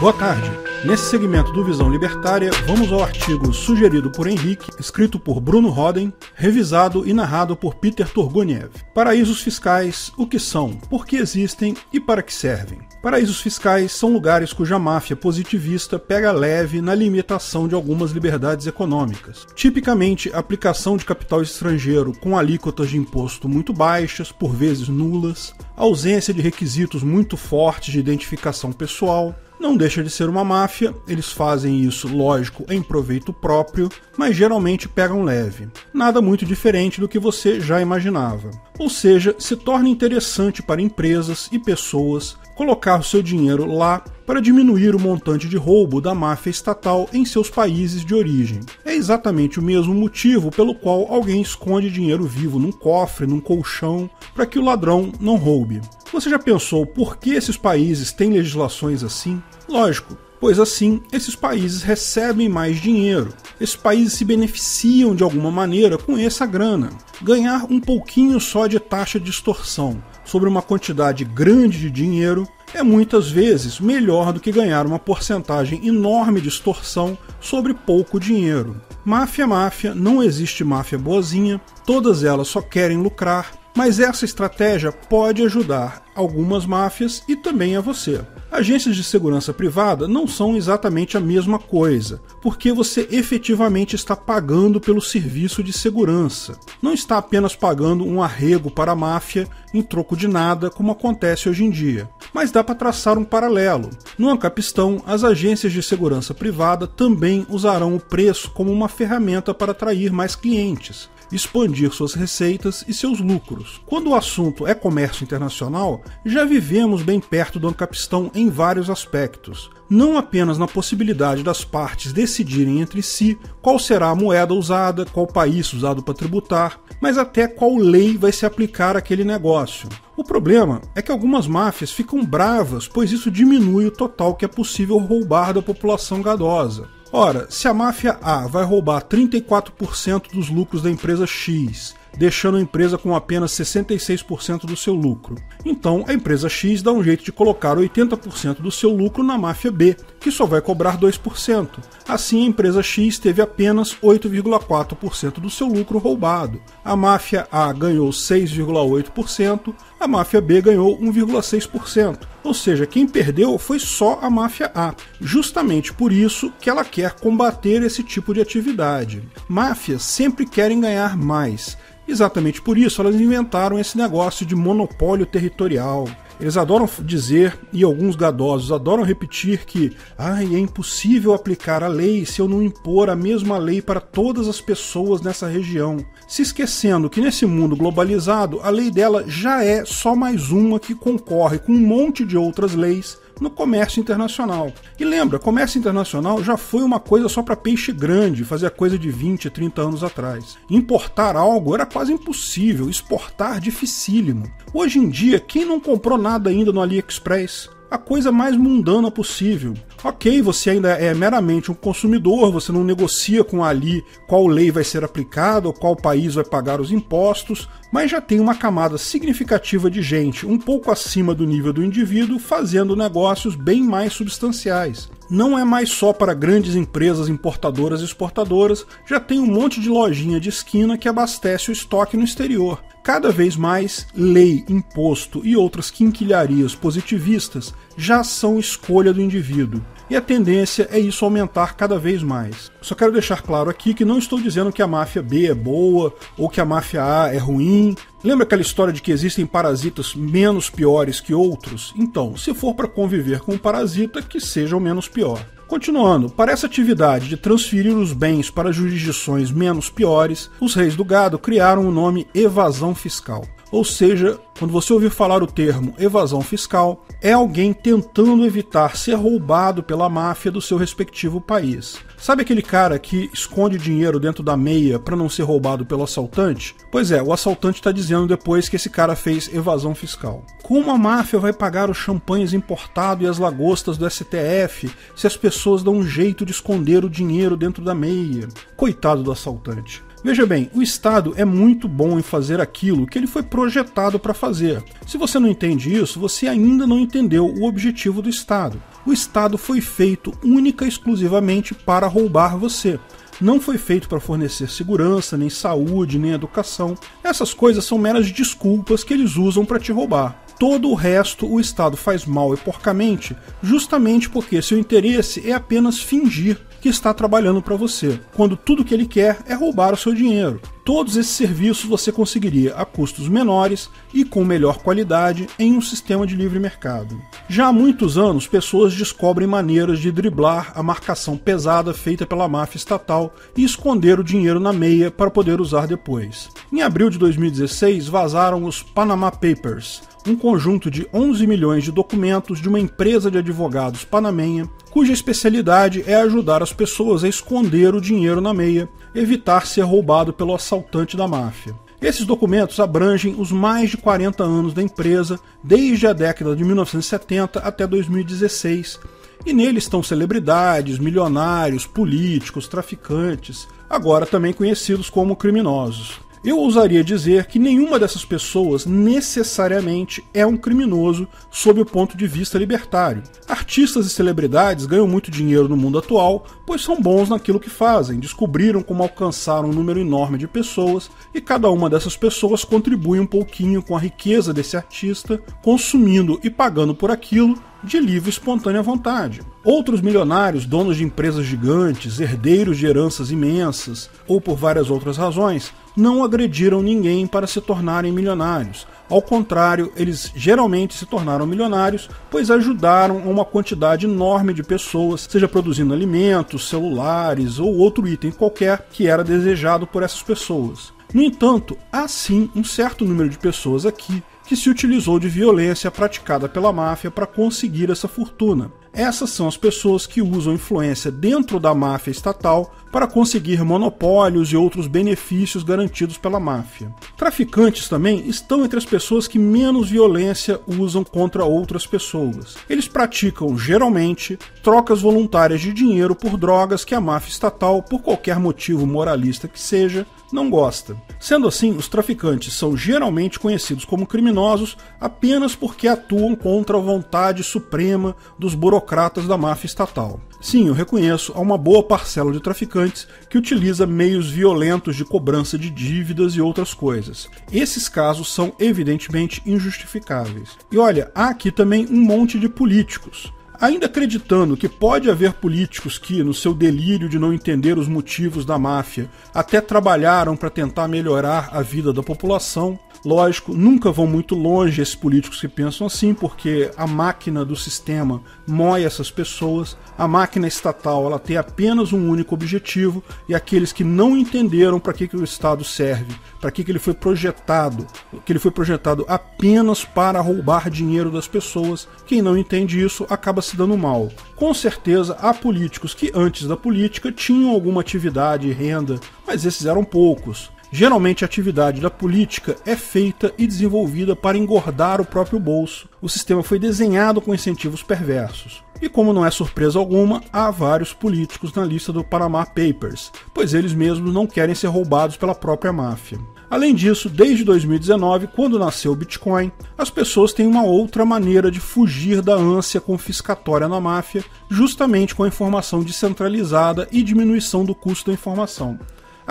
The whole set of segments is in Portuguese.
Boa tarde. Nesse segmento do Visão Libertária, vamos ao artigo sugerido por Henrique, escrito por Bruno Roden, revisado e narrado por Peter Turguniev. Paraísos fiscais, o que são, por que existem e para que servem. Paraísos fiscais são lugares cuja máfia positivista pega leve na limitação de algumas liberdades econômicas. Tipicamente, aplicação de capital estrangeiro com alíquotas de imposto muito baixas, por vezes nulas, ausência de requisitos muito fortes de identificação pessoal, não deixa de ser uma máfia, eles fazem isso, lógico, em proveito próprio, mas geralmente pegam leve. Nada muito diferente do que você já imaginava. Ou seja, se torna interessante para empresas e pessoas colocar seu dinheiro lá para diminuir o montante de roubo da máfia estatal em seus países de origem. É exatamente o mesmo motivo pelo qual alguém esconde dinheiro vivo num cofre, num colchão, para que o ladrão não roube. Você já pensou por que esses países têm legislações assim? Lógico, pois assim esses países recebem mais dinheiro. Esses países se beneficiam de alguma maneira com essa grana. Ganhar um pouquinho só de taxa de extorsão sobre uma quantidade grande de dinheiro é muitas vezes melhor do que ganhar uma porcentagem enorme de extorsão sobre pouco dinheiro. Máfia máfia, não existe máfia boazinha, todas elas só querem lucrar mas essa estratégia pode ajudar algumas máfias e também a você. Agências de segurança privada não são exatamente a mesma coisa, porque você efetivamente está pagando pelo serviço de segurança. Não está apenas pagando um arrego para a máfia em troco de nada, como acontece hoje em dia. Mas dá para traçar um paralelo. No Ancapistão, as agências de segurança privada também usarão o preço como uma ferramenta para atrair mais clientes expandir suas receitas e seus lucros. Quando o assunto é comércio internacional, já vivemos bem perto do Ancapistão em vários aspectos. Não apenas na possibilidade das partes decidirem entre si qual será a moeda usada, qual país usado para tributar, mas até qual lei vai se aplicar àquele negócio. O problema é que algumas máfias ficam bravas, pois isso diminui o total que é possível roubar da população gadosa. Ora, se a máfia A vai roubar 34% dos lucros da empresa X deixando a empresa com apenas 66% do seu lucro. Então, a empresa X dá um jeito de colocar 80% do seu lucro na máfia B, que só vai cobrar 2%. Assim, a empresa X teve apenas 8,4% do seu lucro roubado. A máfia A ganhou 6,8%, a máfia B ganhou 1,6%. Ou seja, quem perdeu foi só a máfia A. Justamente por isso que ela quer combater esse tipo de atividade. Máfias sempre querem ganhar mais. Exatamente por isso elas inventaram esse negócio de monopólio territorial. Eles adoram dizer, e alguns gadosos adoram repetir, que ah, é impossível aplicar a lei se eu não impor a mesma lei para todas as pessoas nessa região. Se esquecendo que nesse mundo globalizado, a lei dela já é só mais uma que concorre com um monte de outras leis no comércio internacional. E lembra, comércio internacional já foi uma coisa só para peixe grande, fazia coisa de 20, 30 anos atrás. Importar algo era quase impossível, exportar dificílimo. Hoje em dia, quem não comprou nada ainda no AliExpress? A coisa mais mundana possível. Ok, você ainda é meramente um consumidor, você não negocia com ali qual lei vai ser aplicada ou qual país vai pagar os impostos, mas já tem uma camada significativa de gente um pouco acima do nível do indivíduo fazendo negócios bem mais substanciais. Não é mais só para grandes empresas importadoras e exportadoras, já tem um monte de lojinha de esquina que abastece o estoque no exterior. Cada vez mais, lei, imposto e outras quinquilharias positivistas já são escolha do indivíduo. E a tendência é isso aumentar cada vez mais. Só quero deixar claro aqui que não estou dizendo que a máfia B é boa ou que a máfia A é ruim. Lembra aquela história de que existem parasitas menos piores que outros? Então, se for para conviver com um parasita, que seja o menos pior. Continuando, para essa atividade de transferir os bens para jurisdições menos piores, os reis do gado criaram o nome evasão fiscal. Ou seja, quando você ouvir falar o termo evasão fiscal, é alguém tentando evitar ser roubado pela máfia do seu respectivo país. Sabe aquele cara que esconde dinheiro dentro da meia para não ser roubado pelo assaltante? Pois é, o assaltante está dizendo depois que esse cara fez evasão fiscal. Como a máfia vai pagar os champanhes importados e as lagostas do STF se as pessoas dão um jeito de esconder o dinheiro dentro da meia? Coitado do assaltante. Veja bem, o Estado é muito bom em fazer aquilo que ele foi projetado para fazer. Se você não entende isso, você ainda não entendeu o objetivo do Estado. O Estado foi feito única e exclusivamente para roubar você não foi feito para fornecer segurança, nem saúde, nem educação. Essas coisas são meras desculpas que eles usam para te roubar. Todo o resto o Estado faz mal e porcamente, justamente porque seu interesse é apenas fingir que está trabalhando para você, quando tudo que ele quer é roubar o seu dinheiro. Todos esses serviços você conseguiria a custos menores e com melhor qualidade em um sistema de livre mercado. Já há muitos anos, pessoas descobrem maneiras de driblar a marcação pesada feita pela máfia estatal e esconder o dinheiro na meia para poder usar depois. Em abril de 2016, vazaram os Panama Papers, um conjunto de 11 milhões de documentos de uma empresa de advogados panamenha, cuja especialidade é ajudar as pessoas a esconder o dinheiro na meia, evitar ser roubado pelo assaltante da máfia. Esses documentos abrangem os mais de 40 anos da empresa, desde a década de 1970 até 2016, e neles estão celebridades, milionários, políticos, traficantes, agora também conhecidos como criminosos. Eu ousaria dizer que nenhuma dessas pessoas necessariamente é um criminoso sob o ponto de vista libertário. Artistas e celebridades ganham muito dinheiro no mundo atual, pois são bons naquilo que fazem, descobriram como alcançar um número enorme de pessoas e cada uma dessas pessoas contribui um pouquinho com a riqueza desse artista, consumindo e pagando por aquilo de livre e espontânea vontade. Outros milionários, donos de empresas gigantes, herdeiros de heranças imensas, ou por várias outras razões, não agrediram ninguém para se tornarem milionários. Ao contrário, eles geralmente se tornaram milionários, pois ajudaram uma quantidade enorme de pessoas, seja produzindo alimentos, celulares ou outro item qualquer que era desejado por essas pessoas. No entanto, há sim um certo número de pessoas aqui que se utilizou de violência praticada pela máfia para conseguir essa fortuna. Essas são as pessoas que usam influência dentro da máfia estatal para conseguir monopólios e outros benefícios garantidos pela máfia. Traficantes também estão entre as pessoas que menos violência usam contra outras pessoas. Eles praticam, geralmente, trocas voluntárias de dinheiro por drogas que a máfia estatal, por qualquer motivo moralista que seja, não gosta. Sendo assim, os traficantes são geralmente conhecidos como criminosos apenas porque atuam contra a vontade suprema dos burocratas da máfia estatal. Sim, eu reconheço há uma boa parcela de traficantes que utiliza meios violentos de cobrança de dívidas e outras coisas. Esses casos são evidentemente injustificáveis. E olha, há aqui também um monte de políticos Ainda acreditando que pode haver políticos que, no seu delírio de não entender os motivos da máfia, até trabalharam para tentar melhorar a vida da população, Lógico, nunca vão muito longe esses políticos que pensam assim, porque a máquina do sistema moe essas pessoas. A máquina estatal ela tem apenas um único objetivo e aqueles que não entenderam para que, que o Estado serve, para que, que ele foi projetado, que ele foi projetado apenas para roubar dinheiro das pessoas. Quem não entende isso acaba se dando mal. Com certeza há políticos que antes da política tinham alguma atividade e renda, mas esses eram poucos. Geralmente a atividade da política é feita e desenvolvida para engordar o próprio bolso. O sistema foi desenhado com incentivos perversos. E como não é surpresa alguma, há vários políticos na lista do Panama Papers, pois eles mesmos não querem ser roubados pela própria máfia. Além disso, desde 2019, quando nasceu o Bitcoin, as pessoas têm uma outra maneira de fugir da ânsia confiscatória na máfia, justamente com a informação descentralizada e diminuição do custo da informação.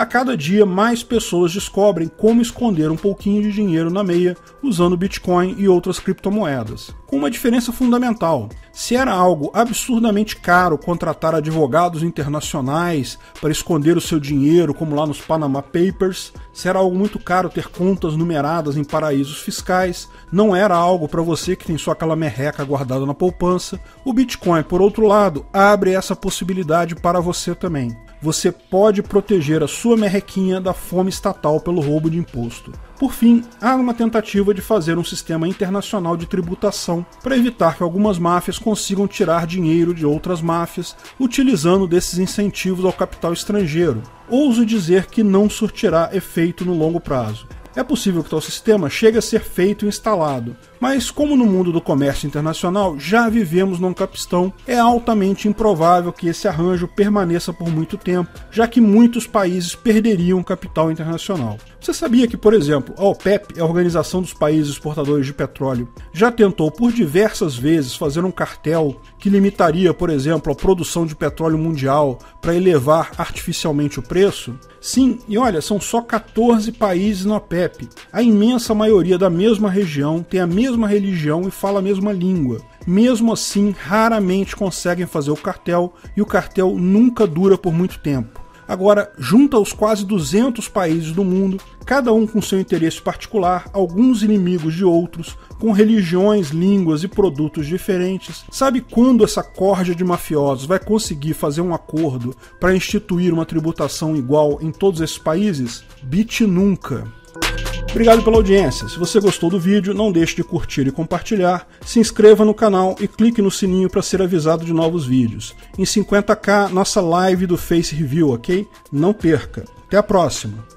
A cada dia, mais pessoas descobrem como esconder um pouquinho de dinheiro na meia usando Bitcoin e outras criptomoedas. Com uma diferença fundamental: se era algo absurdamente caro contratar advogados internacionais para esconder o seu dinheiro, como lá nos Panama Papers, se era algo muito caro ter contas numeradas em paraísos fiscais, não era algo para você que tem só aquela merreca guardada na poupança, o Bitcoin, por outro lado, abre essa possibilidade para você também você pode proteger a sua merrequinha da fome estatal pelo roubo de imposto. Por fim, há uma tentativa de fazer um sistema internacional de tributação para evitar que algumas máfias consigam tirar dinheiro de outras máfias utilizando desses incentivos ao capital estrangeiro. Ouso dizer que não surtirá efeito no longo prazo. É possível que tal sistema chegue a ser feito e instalado, mas como no mundo do comércio internacional já vivemos num capistão, é altamente improvável que esse arranjo permaneça por muito tempo, já que muitos países perderiam capital internacional. Você sabia que, por exemplo, a OPEP, a Organização dos Países Exportadores de Petróleo, já tentou por diversas vezes fazer um cartel que limitaria, por exemplo, a produção de petróleo mundial para elevar artificialmente o preço? Sim, e olha, são só 14 países na OPEP. A imensa maioria da mesma região tem a mesma religião e fala a mesma língua. Mesmo assim, raramente conseguem fazer o cartel e o cartel nunca dura por muito tempo. Agora, junta os quase 200 países do mundo, cada um com seu interesse particular, alguns inimigos de outros, com religiões, línguas e produtos diferentes. Sabe quando essa corja de mafiosos vai conseguir fazer um acordo para instituir uma tributação igual em todos esses países? Bit nunca. Obrigado pela audiência. Se você gostou do vídeo, não deixe de curtir e compartilhar, se inscreva no canal e clique no sininho para ser avisado de novos vídeos. Em 50k, nossa live do Face Review, ok? Não perca. Até a próxima!